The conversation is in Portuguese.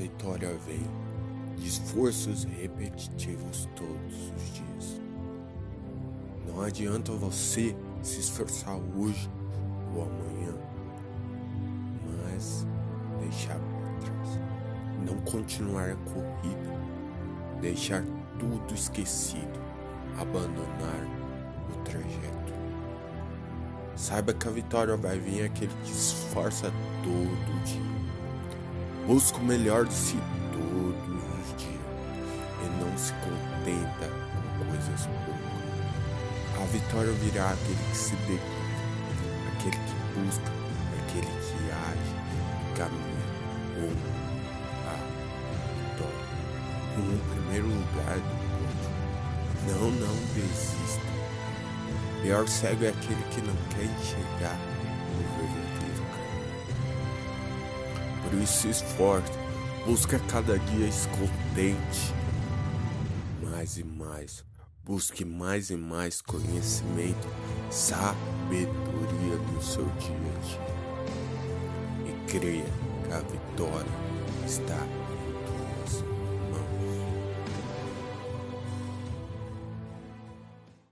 vitória vem de esforços repetitivos todos os dias. Não adianta você se esforçar hoje ou amanhã, mas deixar para trás. Não continuar a corrida, deixar tudo esquecido, abandonar o trajeto. Saiba que a vitória vai vir aquele que esforça todo dia. Busca o melhor de si todos os dias e não se contenta com coisas poucas. A vitória virá aquele que se dedica, aquele que busca, aquele que age e caminha rumo à vitória. Rumo primeiro lugar do pódio. Não, não desista. Pior cego é aquele que não quer enxergar o verdadeiro isso se esforce, busca cada dia escontente. Mais e mais, busque mais e mais conhecimento, sabedoria no seu dia a dia. E creia que a vitória está